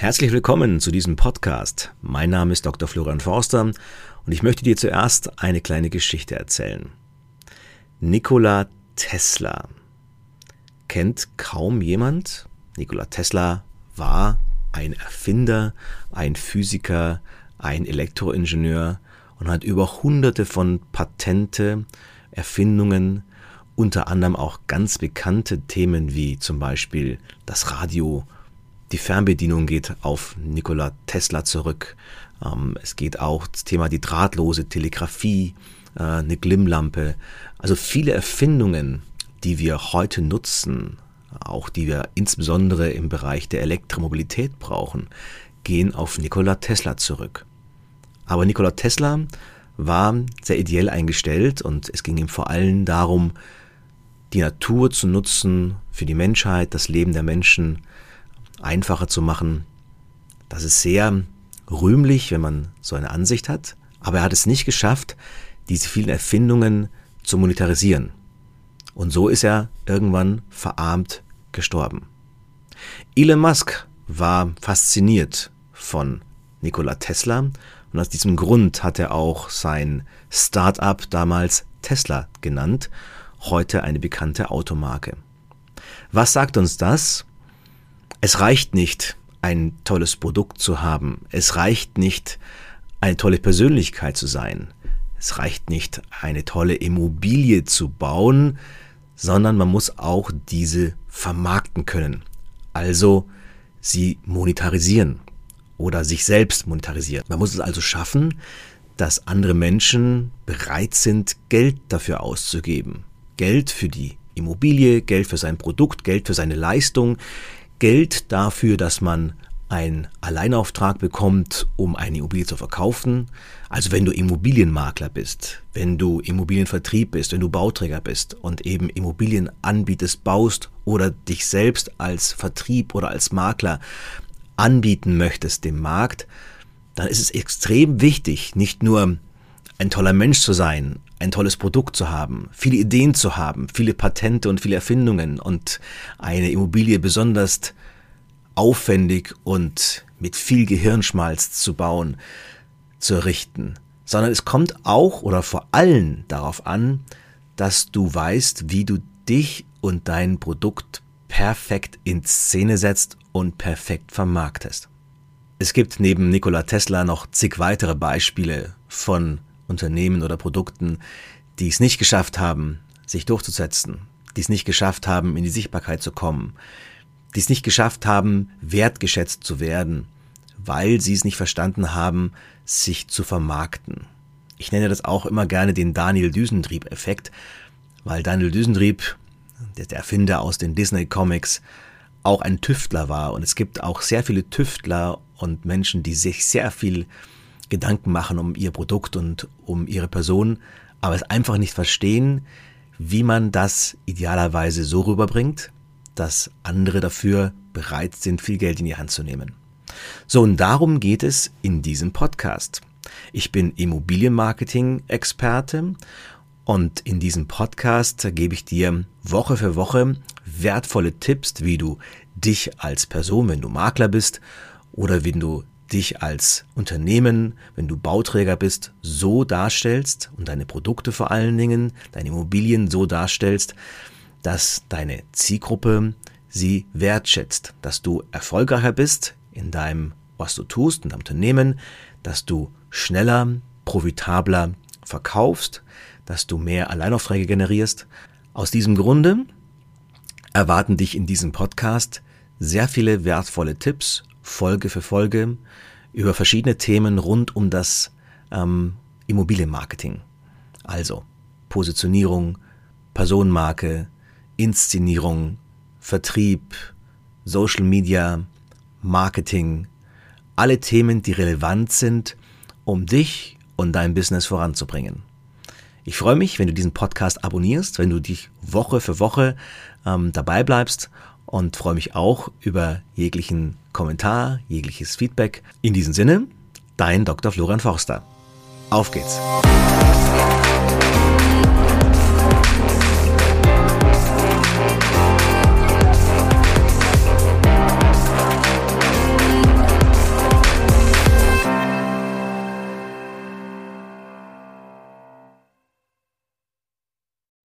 Herzlich willkommen zu diesem Podcast. Mein Name ist Dr. Florian Forster und ich möchte dir zuerst eine kleine Geschichte erzählen. Nikola Tesla. Kennt kaum jemand? Nikola Tesla war ein Erfinder, ein Physiker, ein Elektroingenieur und hat über hunderte von Patente, Erfindungen, unter anderem auch ganz bekannte Themen wie zum Beispiel das Radio die Fernbedienung geht auf Nikola Tesla zurück. Ähm, es geht auch das Thema die drahtlose Telegrafie, äh, eine Glimmlampe. Also viele Erfindungen, die wir heute nutzen, auch die wir insbesondere im Bereich der Elektromobilität brauchen, gehen auf Nikola Tesla zurück. Aber Nikola Tesla war sehr ideell eingestellt und es ging ihm vor allem darum, die Natur zu nutzen für die Menschheit, das Leben der Menschen einfacher zu machen. Das ist sehr rühmlich, wenn man so eine Ansicht hat, aber er hat es nicht geschafft, diese vielen Erfindungen zu monetarisieren. Und so ist er irgendwann verarmt gestorben. Elon Musk war fasziniert von Nikola Tesla und aus diesem Grund hat er auch sein Start-up damals Tesla genannt, heute eine bekannte Automarke. Was sagt uns das? Es reicht nicht, ein tolles Produkt zu haben. Es reicht nicht, eine tolle Persönlichkeit zu sein. Es reicht nicht, eine tolle Immobilie zu bauen, sondern man muss auch diese vermarkten können. Also sie monetarisieren oder sich selbst monetarisieren. Man muss es also schaffen, dass andere Menschen bereit sind, Geld dafür auszugeben. Geld für die Immobilie, Geld für sein Produkt, Geld für seine Leistung, Geld dafür, dass man einen Alleinauftrag bekommt, um eine Immobilie zu verkaufen. Also wenn du Immobilienmakler bist, wenn du Immobilienvertrieb bist, wenn du Bauträger bist und eben Immobilien anbietest, baust oder dich selbst als Vertrieb oder als Makler anbieten möchtest dem Markt, dann ist es extrem wichtig, nicht nur ein toller Mensch zu sein, ein tolles Produkt zu haben, viele Ideen zu haben, viele Patente und viele Erfindungen und eine Immobilie besonders aufwendig und mit viel Gehirnschmalz zu bauen, zu errichten, sondern es kommt auch oder vor allem darauf an, dass du weißt, wie du dich und dein Produkt perfekt in Szene setzt und perfekt vermarktest. Es gibt neben Nikola Tesla noch zig weitere Beispiele von Unternehmen oder Produkten, die es nicht geschafft haben, sich durchzusetzen, die es nicht geschafft haben, in die Sichtbarkeit zu kommen, die es nicht geschafft haben, wertgeschätzt zu werden, weil sie es nicht verstanden haben, sich zu vermarkten. Ich nenne das auch immer gerne den Daniel Düsentrieb-Effekt, weil Daniel Düsentrieb, der Erfinder aus den Disney Comics, auch ein Tüftler war. Und es gibt auch sehr viele Tüftler und Menschen, die sich sehr viel Gedanken machen um ihr Produkt und um ihre Person, aber es einfach nicht verstehen, wie man das idealerweise so rüberbringt, dass andere dafür bereit sind, viel Geld in die Hand zu nehmen. So, und darum geht es in diesem Podcast. Ich bin Immobilienmarketing-Experte und in diesem Podcast gebe ich dir Woche für Woche wertvolle Tipps, wie du dich als Person, wenn du Makler bist oder wenn du dich als Unternehmen, wenn du Bauträger bist, so darstellst und deine Produkte vor allen Dingen, deine Immobilien so darstellst, dass deine Zielgruppe sie wertschätzt, dass du erfolgreicher bist in deinem, was du tust, in deinem Unternehmen, dass du schneller, profitabler verkaufst, dass du mehr Alleinaufträge generierst. Aus diesem Grunde erwarten dich in diesem Podcast sehr viele wertvolle Tipps Folge für Folge über verschiedene Themen rund um das ähm, Immobilienmarketing. Also Positionierung, Personenmarke, Inszenierung, Vertrieb, Social Media, Marketing, alle Themen, die relevant sind, um dich und dein Business voranzubringen. Ich freue mich, wenn du diesen Podcast abonnierst, wenn du dich Woche für Woche ähm, dabei bleibst und freue mich auch über jeglichen Kommentar, jegliches Feedback. In diesem Sinne, dein Dr. Florian Forster. Auf geht's!